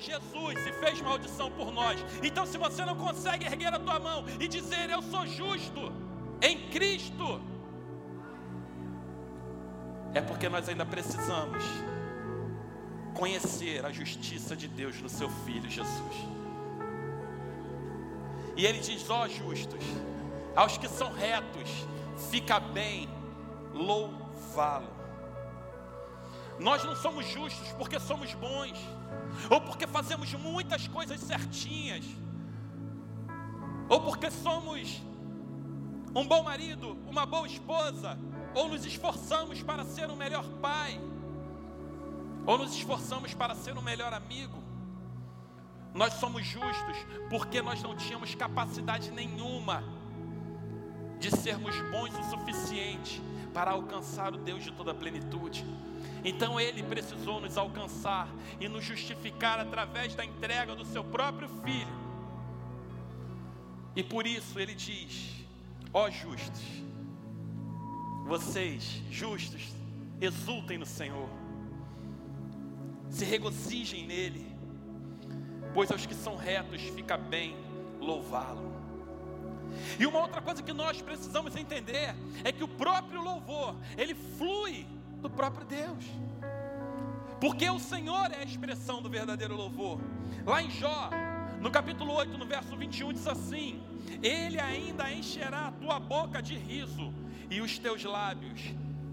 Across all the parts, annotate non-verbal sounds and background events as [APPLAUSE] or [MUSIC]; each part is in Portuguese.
Jesus, se fez maldição por nós. Então, se você não consegue erguer a tua mão e dizer eu sou justo em Cristo, é porque nós ainda precisamos conhecer a justiça de Deus no seu Filho Jesus. E ele diz: ó justos, aos que são retos, fica bem louvá-lo. Nós não somos justos porque somos bons, ou porque fazemos muitas coisas certinhas, ou porque somos um bom marido, uma boa esposa, ou nos esforçamos para ser um melhor pai, ou nos esforçamos para ser um melhor amigo. Nós somos justos porque nós não tínhamos capacidade nenhuma de sermos bons o suficiente para alcançar o Deus de toda a plenitude. Então ele precisou nos alcançar e nos justificar através da entrega do seu próprio filho. E por isso ele diz: Ó justos, vocês justos, exultem no Senhor, se regozijem nele, pois aos que são retos fica bem louvá-lo. E uma outra coisa que nós precisamos entender é que o próprio louvor, ele flui do próprio Deus. Porque o Senhor é a expressão do verdadeiro louvor. Lá em Jó, no capítulo 8, no verso 21, diz assim: Ele ainda encherá a tua boca de riso e os teus lábios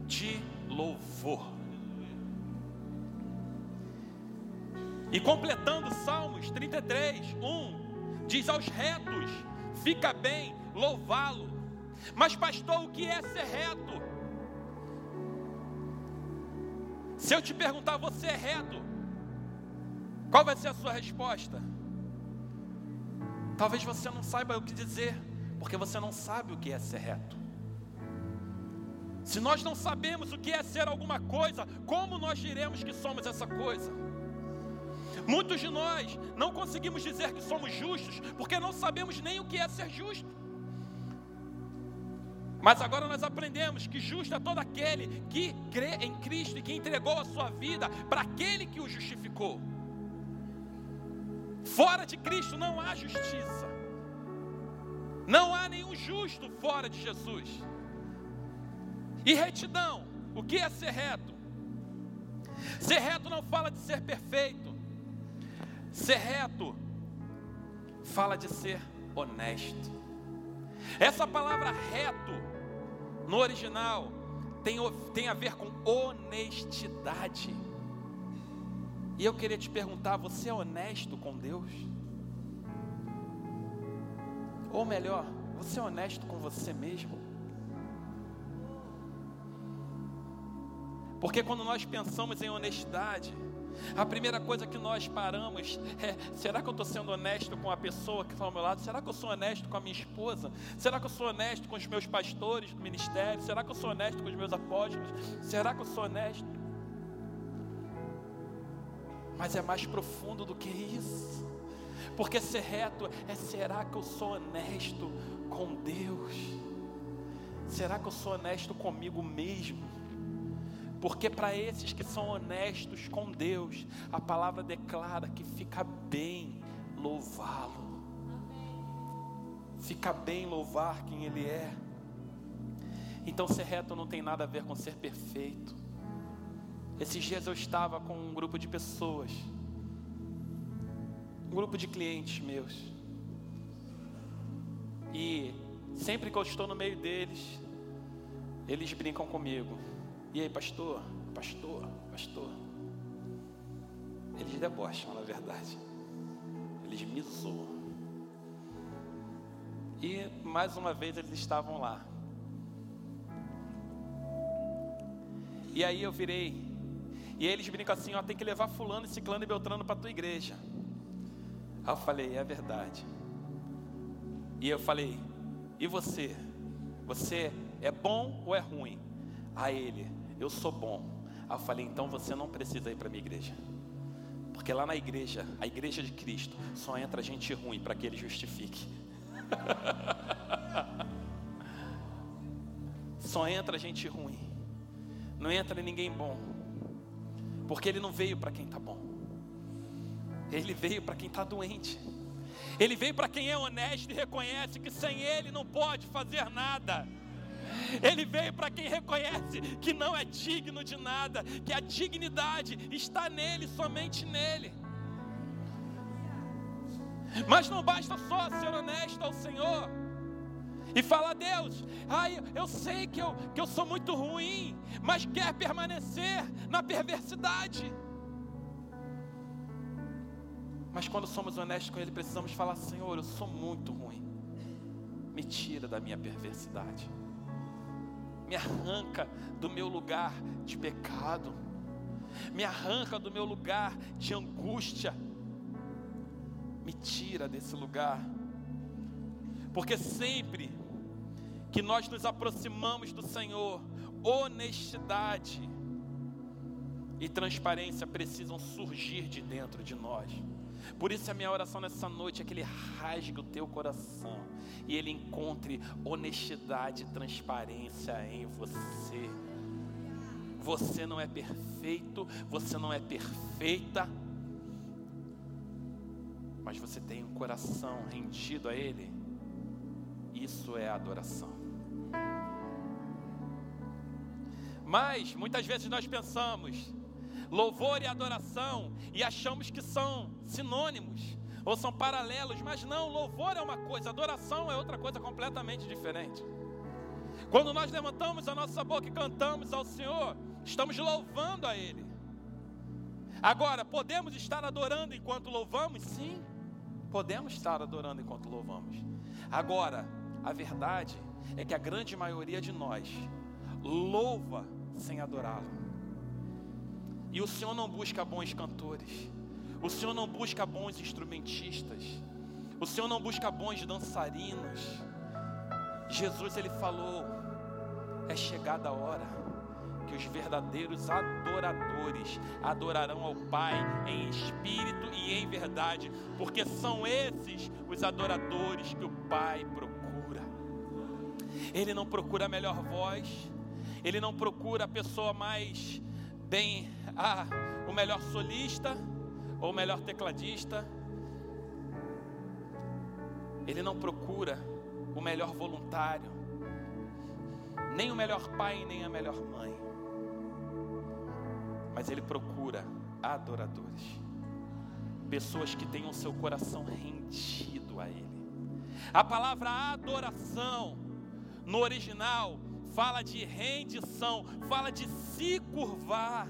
de louvor. E completando Salmos 33, 1, diz aos retos: fica bem louvá-lo. Mas, pastor, o que é ser reto? Se eu te perguntar, você é reto? Qual vai ser a sua resposta? Talvez você não saiba o que dizer, porque você não sabe o que é ser reto. Se nós não sabemos o que é ser alguma coisa, como nós diremos que somos essa coisa? Muitos de nós não conseguimos dizer que somos justos, porque não sabemos nem o que é ser justo. Mas agora nós aprendemos que justo é todo aquele que crê em Cristo e que entregou a sua vida para aquele que o justificou. Fora de Cristo não há justiça. Não há nenhum justo fora de Jesus. E retidão, o que é ser reto? Ser reto não fala de ser perfeito. Ser reto fala de ser honesto. Essa palavra reto no original, tem, tem a ver com honestidade. E eu queria te perguntar: você é honesto com Deus? Ou melhor, você é honesto com você mesmo? Porque quando nós pensamos em honestidade, a primeira coisa que nós paramos é: será que eu estou sendo honesto com a pessoa que está ao meu lado? Será que eu sou honesto com a minha esposa? Será que eu sou honesto com os meus pastores do ministério? Será que eu sou honesto com os meus apóstolos? Será que eu sou honesto? Mas é mais profundo do que isso. Porque ser reto é: será que eu sou honesto com Deus? Será que eu sou honesto comigo mesmo? Porque para esses que são honestos com Deus, a palavra declara que fica bem louvá-lo. Fica bem louvar quem Ele é. Então, ser reto não tem nada a ver com ser perfeito. Esses dias eu estava com um grupo de pessoas, um grupo de clientes meus, e sempre que eu estou no meio deles, eles brincam comigo. E aí, pastor, pastor, pastor. Eles debocham, na verdade. Eles me zoam. E mais uma vez eles estavam lá. E aí eu virei. E eles brincam assim: ó, tem que levar Fulano, Ciclano e Beltrano para tua igreja. Aí eu falei: é verdade. E eu falei: e você? Você é bom ou é ruim? A ele: eu sou bom. Aí eu falei, então você não precisa ir para a minha igreja. Porque lá na igreja, a igreja de Cristo, só entra gente ruim para que ele justifique. [LAUGHS] só entra gente ruim. Não entra ninguém bom. Porque ele não veio para quem está bom. Ele veio para quem está doente. Ele veio para quem é honesto e reconhece que sem Ele não pode fazer nada. Ele veio para quem reconhece que não é digno de nada, que a dignidade está nele, somente nele. Mas não basta só ser honesto ao Senhor e falar, Deus, ai, eu sei que eu, que eu sou muito ruim, mas quer permanecer na perversidade. Mas quando somos honestos com Ele, precisamos falar: Senhor, eu sou muito ruim, me tira da minha perversidade, me arranca do meu lugar de pecado, me arranca do meu lugar de angústia, me tira desse lugar, porque sempre que nós nos aproximamos do Senhor, honestidade e transparência precisam surgir de dentro de nós. Por isso a minha oração nessa noite é que Ele rasgue o teu coração e Ele encontre honestidade e transparência em você. Você não é perfeito, você não é perfeita, mas você tem um coração rendido a Ele. Isso é adoração. Mas muitas vezes nós pensamos, louvor e adoração e achamos que são sinônimos ou são paralelos, mas não, louvor é uma coisa, adoração é outra coisa completamente diferente. Quando nós levantamos a nossa boca e cantamos ao Senhor, estamos louvando a Ele. Agora, podemos estar adorando enquanto louvamos? Sim, podemos estar adorando enquanto louvamos. Agora, a verdade é que a grande maioria de nós louva sem adorá-lo. E o Senhor não busca bons cantores. O Senhor não busca bons instrumentistas. O Senhor não busca bons dançarinos. Jesus ele falou: é chegada a hora que os verdadeiros adoradores adorarão ao Pai em espírito e em verdade, porque são esses os adoradores que o Pai procura. Ele não procura a melhor voz, ele não procura a pessoa mais ah, o melhor solista ou o melhor tecladista. Ele não procura o melhor voluntário, nem o melhor pai, nem a melhor mãe. Mas ele procura adoradores, pessoas que tenham seu coração rendido a Ele. A palavra adoração, no original, fala de rendição, fala de se curvar.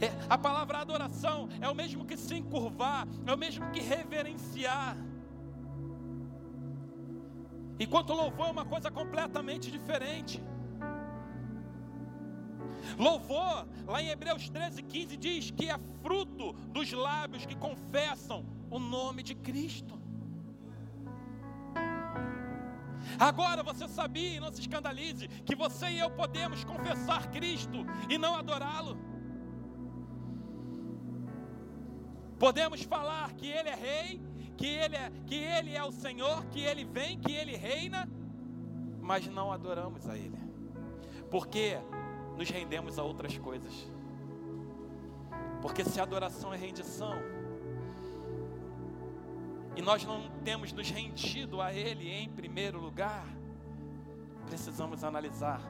É, a palavra adoração é o mesmo que se encurvar, é o mesmo que reverenciar. Enquanto louvor é uma coisa completamente diferente. Louvor, lá em Hebreus 13, 15, diz que é fruto dos lábios que confessam o nome de Cristo. Agora você sabia, e não se escandalize, que você e eu podemos confessar Cristo e não adorá-lo. Podemos falar que Ele é Rei, que Ele é, que Ele é o Senhor, que Ele vem, que Ele reina, mas não adoramos a Ele, porque nos rendemos a outras coisas. Porque se adoração é rendição, e nós não temos nos rendido a Ele em primeiro lugar, precisamos analisar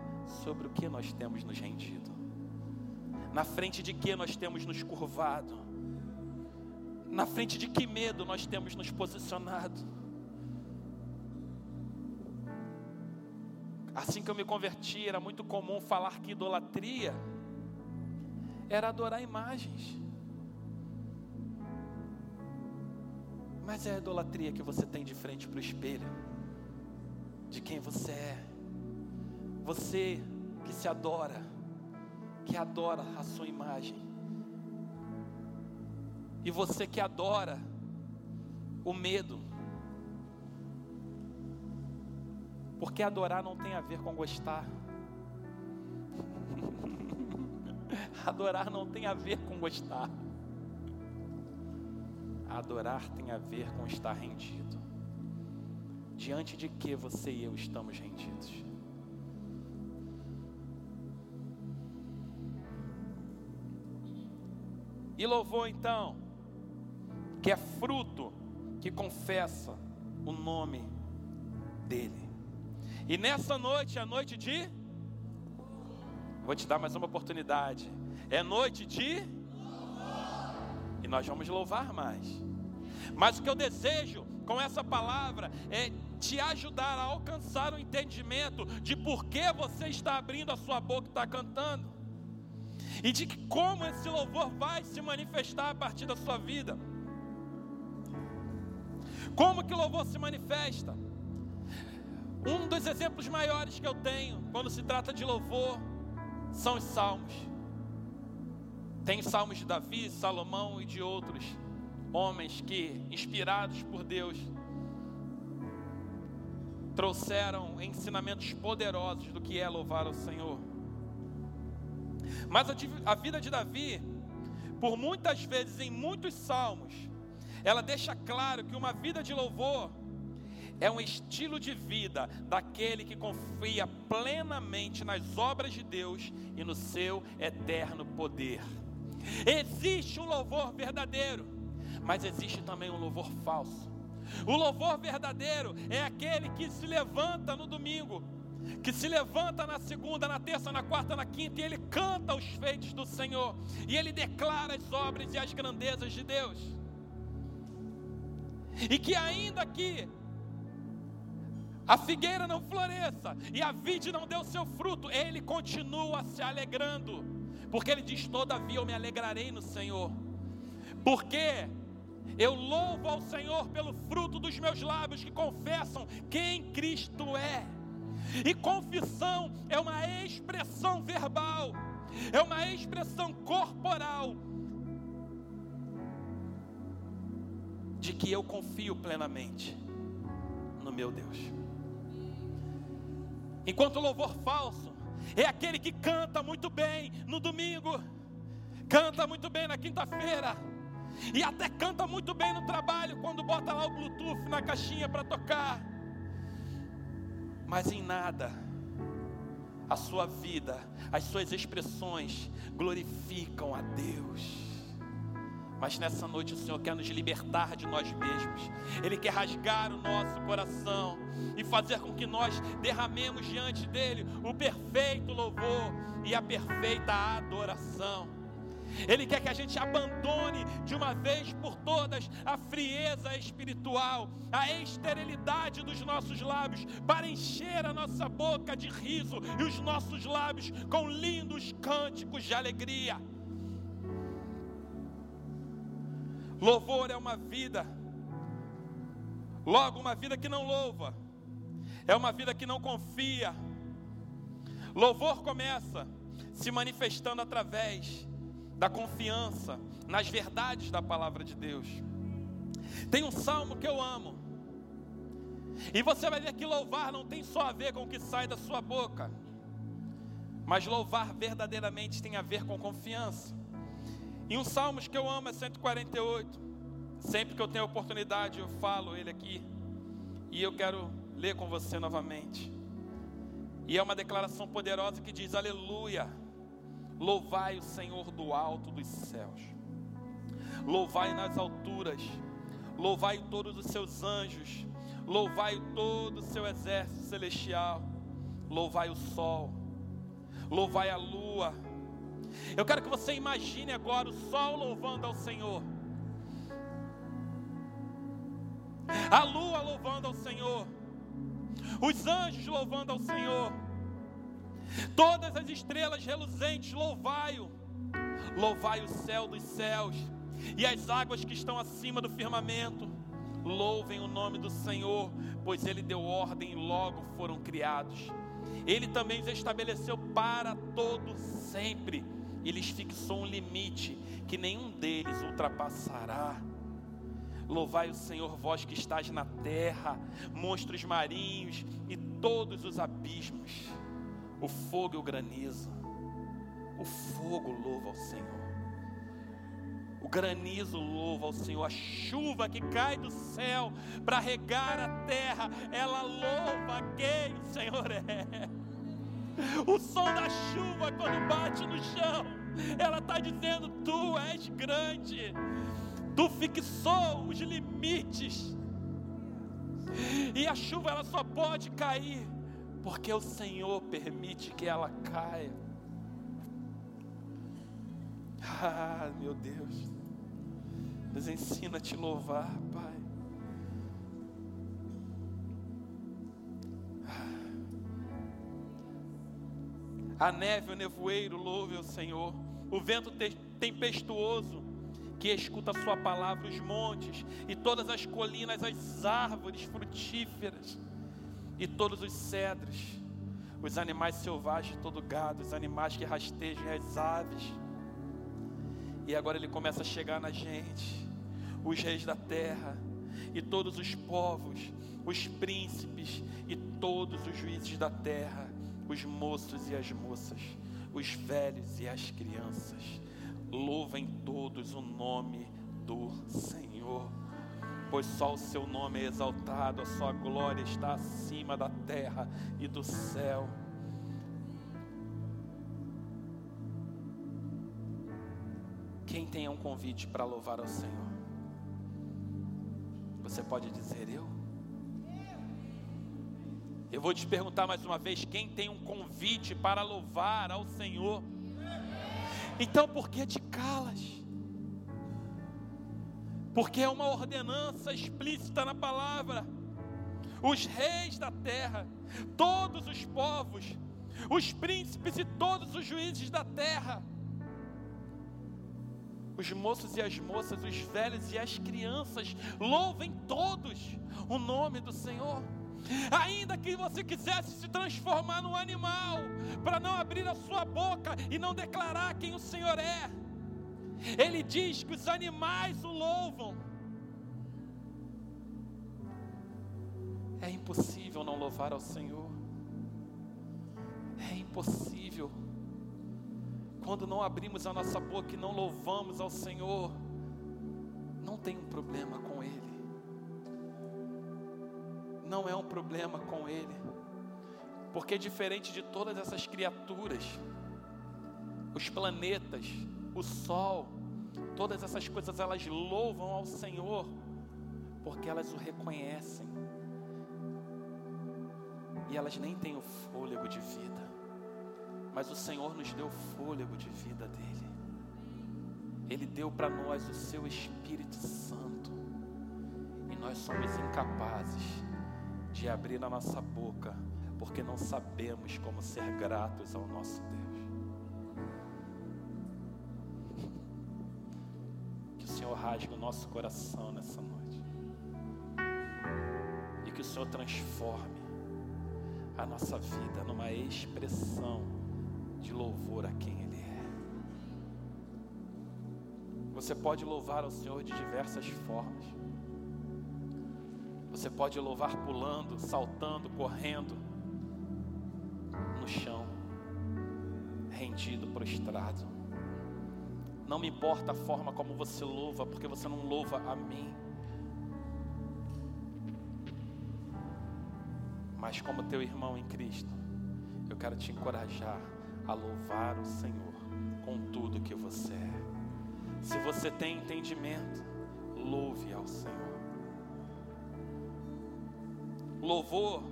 sobre o que nós temos nos rendido, na frente de que nós temos nos curvado na frente de que medo nós temos nos posicionado? Assim que eu me converti, era muito comum falar que idolatria era adorar imagens. Mas é a idolatria que você tem de frente para o espelho, de quem você é. Você que se adora, que adora a sua imagem. E você que adora o medo. Porque adorar não tem a ver com gostar. [LAUGHS] adorar não tem a ver com gostar. Adorar tem a ver com estar rendido. Diante de que você e eu estamos rendidos? E louvor então, que é fruto que confessa o nome dele. E nessa noite, é noite de. Vou te dar mais uma oportunidade. É noite de. E nós vamos louvar mais. Mas o que eu desejo com essa palavra é te ajudar a alcançar o entendimento de por que você está abrindo a sua boca e está cantando. E de como esse louvor vai se manifestar a partir da sua vida. Como que o louvor se manifesta? Um dos exemplos maiores que eu tenho quando se trata de louvor são os salmos. Tem salmos de Davi, Salomão e de outros homens que, inspirados por Deus, trouxeram ensinamentos poderosos do que é louvar ao Senhor. Mas a, vida de Davi, por muitas vezes em muitos salmos, ela deixa claro que uma vida de louvor é um estilo de vida daquele que confia plenamente nas obras de Deus e no seu eterno poder. Existe um louvor verdadeiro, mas existe também um louvor falso. O louvor verdadeiro é aquele que se levanta no domingo, que se levanta na segunda, na terça, na quarta, na quinta, e ele canta os feitos do Senhor, e ele declara as obras e as grandezas de Deus. E que ainda que a figueira não floresça e a vide não deu seu fruto, ele continua se alegrando, porque ele diz: Todavia eu me alegrarei no Senhor, porque eu louvo ao Senhor pelo fruto dos meus lábios que confessam quem Cristo é. E confissão é uma expressão verbal, é uma expressão corporal de que eu confio plenamente no meu Deus. Enquanto o louvor falso é aquele que canta muito bem no domingo, canta muito bem na quinta-feira, e até canta muito bem no trabalho quando bota lá o Bluetooth na caixinha para tocar. Mas em nada a sua vida, as suas expressões glorificam a Deus. Mas nessa noite o Senhor quer nos libertar de nós mesmos. Ele quer rasgar o nosso coração e fazer com que nós derramemos diante dele o perfeito louvor e a perfeita adoração. Ele quer que a gente abandone de uma vez por todas a frieza espiritual, a esterilidade dos nossos lábios, para encher a nossa boca de riso e os nossos lábios com lindos cânticos de alegria. Louvor é uma vida, logo, uma vida que não louva, é uma vida que não confia. Louvor começa se manifestando através da confiança nas verdades da palavra de Deus. Tem um salmo que eu amo, e você vai ver que louvar não tem só a ver com o que sai da sua boca, mas louvar verdadeiramente tem a ver com confiança. E um salmo que eu amo é 148. Sempre que eu tenho oportunidade, eu falo ele aqui. E eu quero ler com você novamente. E é uma declaração poderosa que diz: Aleluia, louvai o Senhor do alto dos céus, louvai nas alturas, louvai todos os seus anjos, louvai todo o seu exército celestial, louvai o sol, louvai a lua eu quero que você imagine agora o sol louvando ao Senhor, a lua louvando ao Senhor, os anjos louvando ao Senhor, todas as estrelas reluzentes, louvai-o, louvai o céu dos céus. E as águas que estão acima do firmamento. Louvem o nome do Senhor, pois Ele deu ordem e logo foram criados. Ele também os estabeleceu para todo sempre e lhes fixou um limite que nenhum deles ultrapassará. Louvai o Senhor, vós que estáis na terra, monstros marinhos e todos os abismos, o fogo e o granizo. O fogo louva ao Senhor. O granizo louva ao Senhor, a chuva que cai do céu para regar a terra, ela louva quem o Senhor é. O som da chuva quando bate no chão ela está dizendo: Tu és grande, Tu fixou os limites, e a chuva ela só pode cair, porque o Senhor permite que ela caia. Ah, meu Deus, nos ensina a te louvar, Pai. A neve, o nevoeiro, louve o Senhor. O vento tempestuoso que escuta a sua palavra, os montes e todas as colinas, as árvores frutíferas e todos os cedros, os animais selvagens, todo gado, os animais que rastejam as aves. E agora ele começa a chegar na gente, os reis da terra e todos os povos, os príncipes e todos os juízes da terra os moços e as moças, os velhos e as crianças. Louvem todos o nome do Senhor, pois só o seu nome é exaltado, a sua glória está acima da terra e do céu. Quem tem um convite para louvar ao Senhor? Você pode dizer eu? Eu vou te perguntar mais uma vez: quem tem um convite para louvar ao Senhor? Então por que te calas? Porque é uma ordenança explícita na palavra. Os reis da terra, todos os povos, os príncipes e todos os juízes da terra, os moços e as moças, os velhos e as crianças, louvem todos o nome do Senhor. Ainda que você quisesse se transformar num animal, para não abrir a sua boca e não declarar quem o Senhor é, Ele diz que os animais o louvam. É impossível não louvar ao Senhor. É impossível. Quando não abrimos a nossa boca e não louvamos ao Senhor, não tem um problema com Ele não é um problema com Ele, porque diferente de todas essas criaturas, os planetas, o Sol, todas essas coisas elas louvam ao Senhor, porque elas o reconhecem, e elas nem têm o fôlego de vida, mas o Senhor nos deu o fôlego de vida dele, Ele deu para nós o seu Espírito Santo, e nós somos incapazes de abrir a nossa boca, porque não sabemos como ser gratos ao nosso Deus. Que o Senhor rasgue o nosso coração nessa noite, e que o Senhor transforme a nossa vida numa expressão de louvor a quem Ele é. Você pode louvar ao Senhor de diversas formas. Você pode louvar pulando, saltando, correndo no chão, rendido, prostrado. Não me importa a forma como você louva, porque você não louva a mim. Mas como teu irmão em Cristo, eu quero te encorajar a louvar o Senhor com tudo que você é. Se você tem entendimento, louve ao Senhor. Louvor,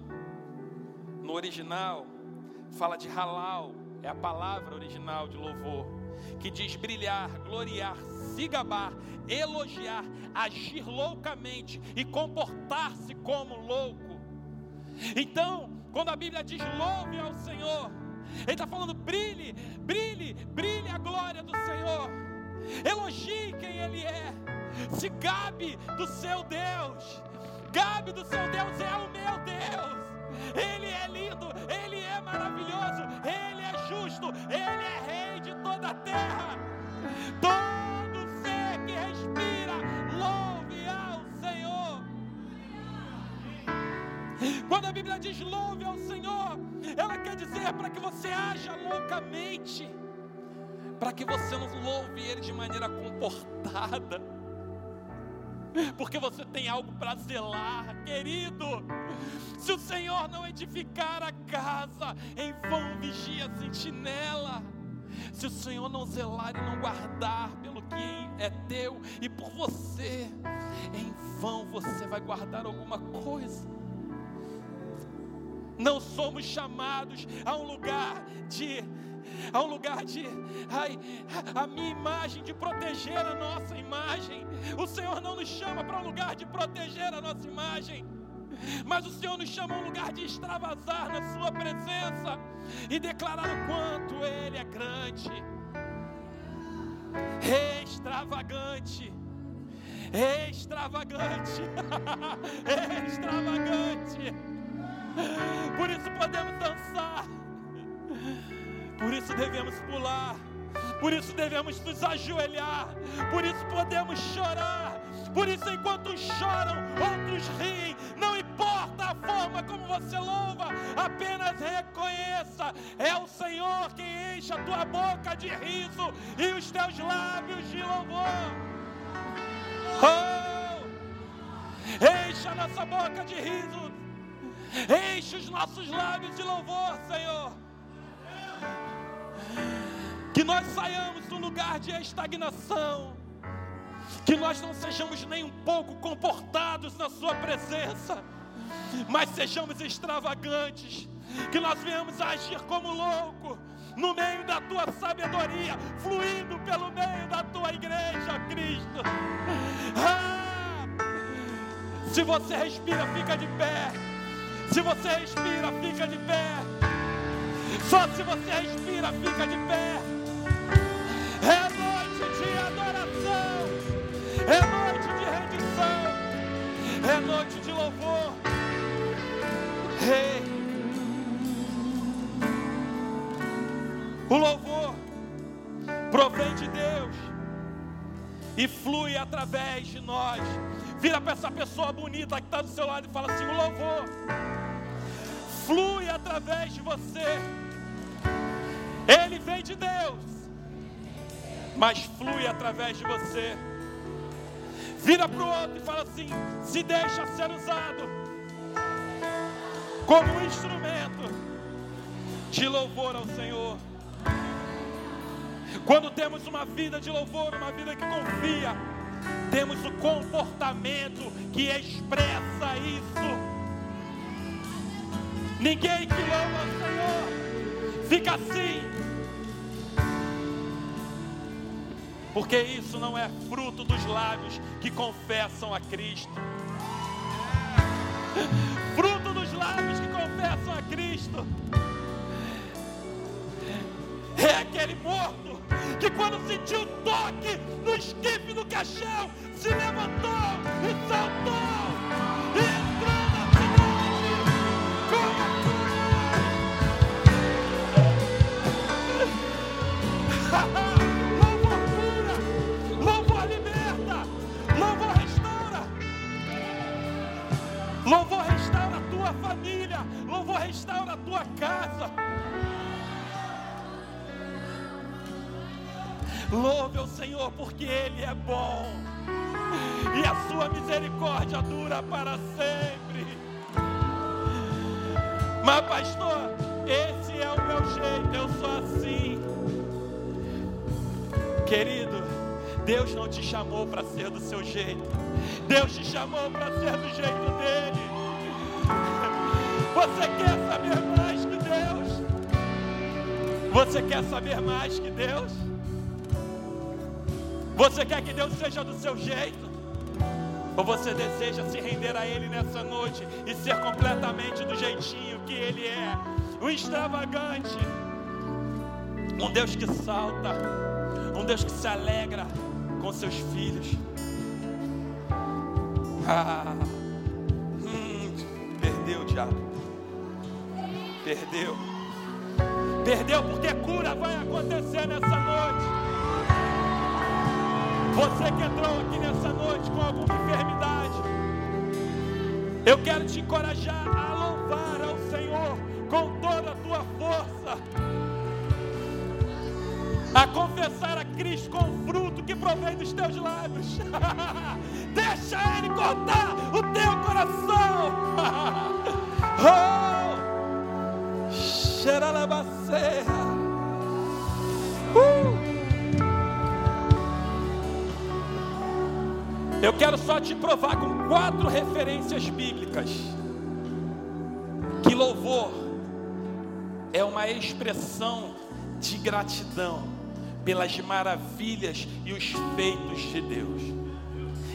no original, fala de halal, é a palavra original de louvor, que diz brilhar, gloriar, se gabar, elogiar, agir loucamente e comportar-se como louco. Então, quando a Bíblia diz louve ao Senhor, Ele está falando brilhe, brilhe, brilhe a glória do Senhor, elogie quem Ele é, se gabe do seu Deus, Gabe do seu Deus é o meu Deus. Ele é lindo, Ele é maravilhoso, Ele é justo, Ele é Rei de toda a terra. Todo ser que respira, louve ao Senhor. Quando a Bíblia diz louve ao Senhor, ela quer dizer para que você haja loucamente, para que você não louve Ele de maneira comportada porque você tem algo para zelar, querido. Se o Senhor não edificar a casa, em vão vigia a sentinela. se o Senhor não zelar e não guardar pelo que é teu e por você, em vão você vai guardar alguma coisa. Não somos chamados a um lugar de a um lugar de ai, a minha imagem, de proteger a nossa imagem. O Senhor não nos chama para um lugar de proteger a nossa imagem. Mas o Senhor nos chama a um lugar de extravasar na Sua presença e declarar o quanto Ele é grande, extravagante, extravagante, [LAUGHS] extravagante. Por isso podemos dançar. Por isso devemos pular. Por isso devemos nos ajoelhar. Por isso podemos chorar. Por isso, enquanto choram, outros riem. Não importa a forma como você louva, apenas reconheça: é o Senhor quem enche a tua boca de riso e os teus lábios de louvor. Oh! Enche a nossa boca de riso, enche os nossos lábios de louvor, Senhor. Que nós saiamos do lugar de estagnação. Que nós não sejamos nem um pouco comportados na Sua presença, mas sejamos extravagantes. Que nós venhamos a agir como louco, no meio da tua sabedoria, fluindo pelo meio da tua igreja, Cristo. Ah! Se você respira, fica de pé. Se você respira, fica de pé. Só se você respira, fica de pé. É noite de adoração, é noite de rendição, é noite de louvor. Rei, o louvor provém de Deus e flui através de nós. Vira para essa pessoa bonita que está do seu lado e fala assim: o louvor flui através de você. Ele vem de Deus mas flui através de você. Vira para o outro e fala assim: se deixa ser usado como um instrumento de louvor ao Senhor. Quando temos uma vida de louvor, uma vida que confia, temos o comportamento que expressa isso. Ninguém que louva ao Senhor fica assim, porque isso não é fruto dos lábios que confessam a Cristo. Fruto dos lábios que confessam a Cristo é aquele morto que, quando sentiu o toque no esquife do caixão, se levantou e saltou. Louvor restaura a tua família. Louvor restaura a tua casa. Louve o Senhor porque Ele é bom e a sua misericórdia dura para sempre. Mas, pastor, Querido, Deus não te chamou para ser do seu jeito. Deus te chamou para ser do jeito dele. Você quer saber mais que Deus? Você quer saber mais que Deus? Você quer que Deus seja do seu jeito? Ou você deseja se render a Ele nessa noite e ser completamente do jeitinho que Ele é? O extravagante. Um Deus que salta. Um Deus que se alegra com seus filhos. Ah, hum, perdeu diabo. Perdeu. Perdeu porque cura vai acontecer nessa noite. Você que entrou aqui nessa noite com alguma enfermidade, eu quero te encorajar a louvar ao Senhor com toda a tua força, a confessar a Cristo com o fruto que provém dos teus lábios. [LAUGHS] Deixa Ele cortar o teu coração. [LAUGHS] oh. Uh! Eu quero só te provar com quatro referências bíblicas que louvor é uma expressão de gratidão pelas maravilhas e os feitos de Deus.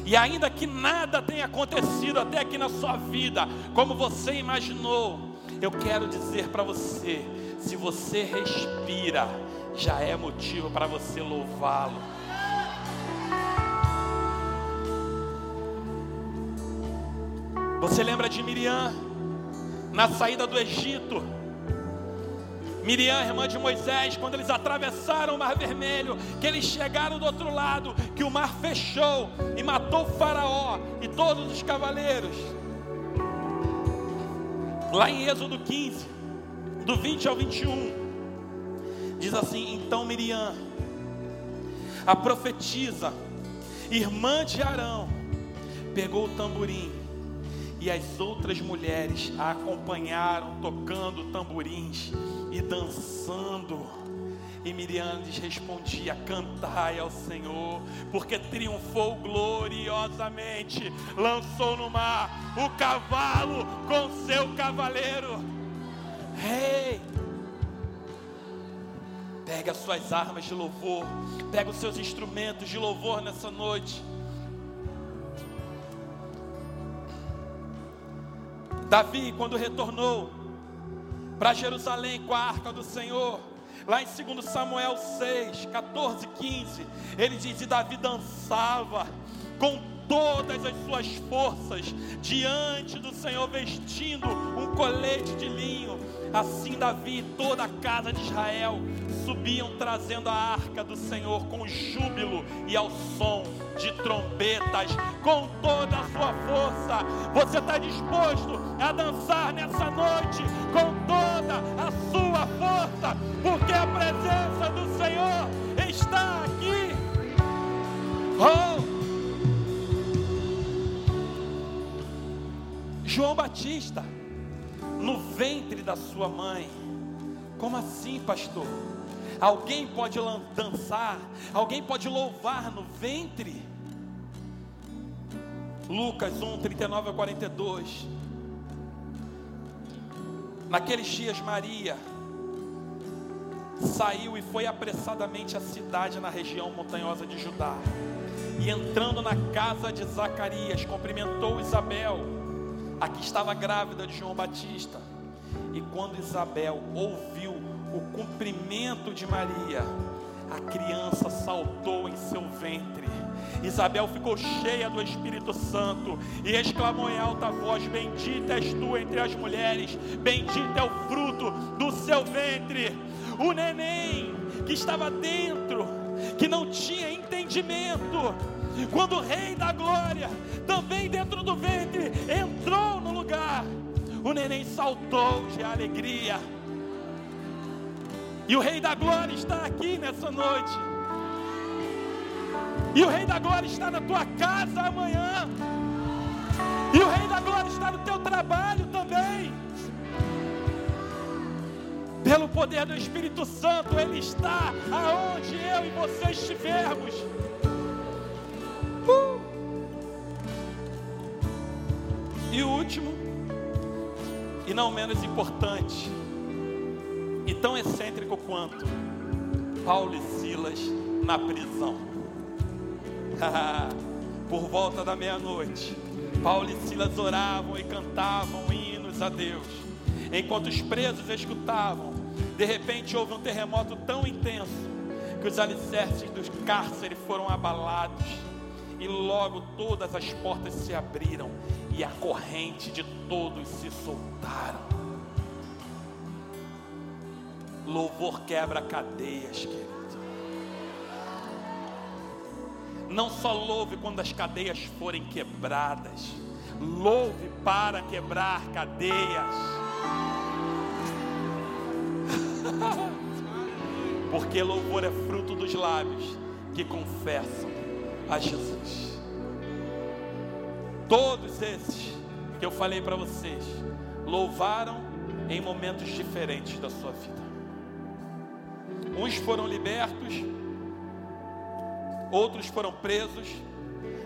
E ainda que nada tenha acontecido até aqui na sua vida, como você imaginou, eu quero dizer para você: se você respira, já é motivo para você louvá-lo. Você lembra de Miriam na saída do Egito? Miriam, irmã de Moisés, quando eles atravessaram o Mar Vermelho, que eles chegaram do outro lado, que o mar fechou e matou Faraó e todos os cavaleiros. Lá em Êxodo 15, do 20 ao 21, diz assim: Então Miriam, a profetisa, irmã de Arão, pegou o tamborim e as outras mulheres a acompanharam tocando tamborins e dançando. E Miriam lhes respondia: Cantai ao Senhor, porque triunfou gloriosamente, lançou no mar o cavalo com seu cavaleiro. Rei, pega as suas armas de louvor, pega os seus instrumentos de louvor nessa noite. Davi, quando retornou para Jerusalém com a arca do Senhor, lá em 2 Samuel 6, 14, 15, ele diz: E Davi dançava com todas as suas forças diante do Senhor, vestindo um colete de linho. Assim Davi e toda a casa de Israel subiam trazendo a arca do Senhor com júbilo e ao som de trombetas, com toda a sua força. Você está disposto a dançar nessa noite com toda a sua força, porque a presença do Senhor está aqui. Oh! João Batista, no ventre da sua mãe. Como assim, pastor? Alguém pode dançar, alguém pode louvar no ventre? Lucas 1, 39 a 42. Naqueles dias, Maria saiu e foi apressadamente à cidade na região montanhosa de Judá. E entrando na casa de Zacarias, cumprimentou Isabel a que estava grávida de João Batista. E quando Isabel ouviu o cumprimento de Maria, a criança saltou em seu ventre. Isabel ficou cheia do Espírito Santo e exclamou em alta voz: Bendita és tu entre as mulheres, bendito é o fruto do seu ventre. O neném que estava dentro, que não tinha entendimento, quando o Rei da Glória, também dentro do ventre, entrou no lugar, o neném saltou de alegria. E o Rei da Glória está aqui nessa noite. E o Rei da Glória está na tua casa amanhã. E o Rei da Glória está no teu trabalho também. Pelo poder do Espírito Santo, Ele está aonde eu e você estivermos. Uh! E o último, e não menos importante, e tão excêntrico quanto, Paulo e Silas na prisão. [LAUGHS] Por volta da meia-noite, Paulo e Silas oravam e cantavam hinos a Deus. Enquanto os presos escutavam, de repente houve um terremoto tão intenso que os alicerces dos cárceres foram abalados e logo todas as portas se abriram e a corrente de todos se soltaram. Louvor quebra cadeias, querido. Não só louve quando as cadeias forem quebradas, louve para quebrar cadeias. [LAUGHS] Porque louvor é fruto dos lábios que confessam a Jesus. Todos esses que eu falei para vocês louvaram em momentos diferentes da sua vida. Uns foram libertos, outros foram presos,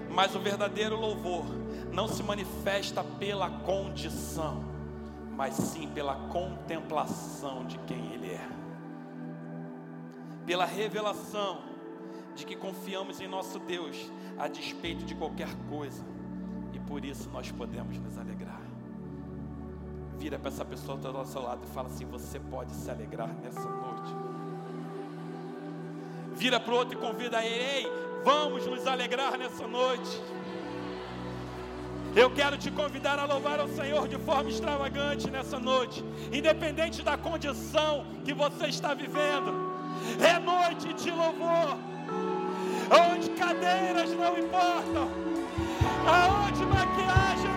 Mas o verdadeiro louvor não se manifesta pela condição, mas sim pela contemplação de quem Ele é, pela revelação de que confiamos em nosso Deus a despeito de qualquer coisa, e por isso nós podemos nos alegrar. Vira para essa pessoa do nosso lado e fala assim: Você pode se alegrar nessa noite. Vira para o outro e convida ele: Ei, vamos nos alegrar nessa noite. Eu quero te convidar a louvar ao Senhor de forma extravagante nessa noite, independente da condição que você está vivendo. É noite de louvor, onde cadeiras não importam, aonde maquiagem